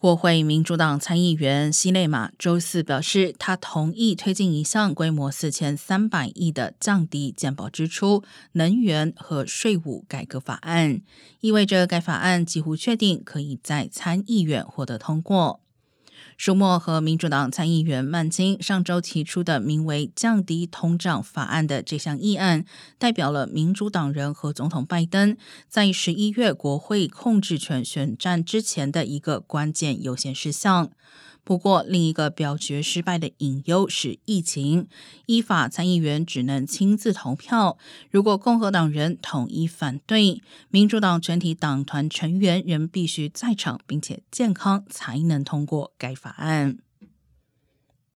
国会民主党参议员希内马周四表示，他同意推进一项规模四千三百亿的降低健保支出、能源和税务改革法案，意味着该法案几乎确定可以在参议院获得通过。舒默和民主党参议员曼金上周提出的名为“降低通胀法案”的这项议案，代表了民主党人和总统拜登在十一月国会控制权选战之前的一个关键优先事项。不过，另一个表决失败的隐忧是疫情。依法，参议员只能亲自投票。如果共和党人统一反对，民主党全体党团成员仍必须在场并且健康，才能通过该法案。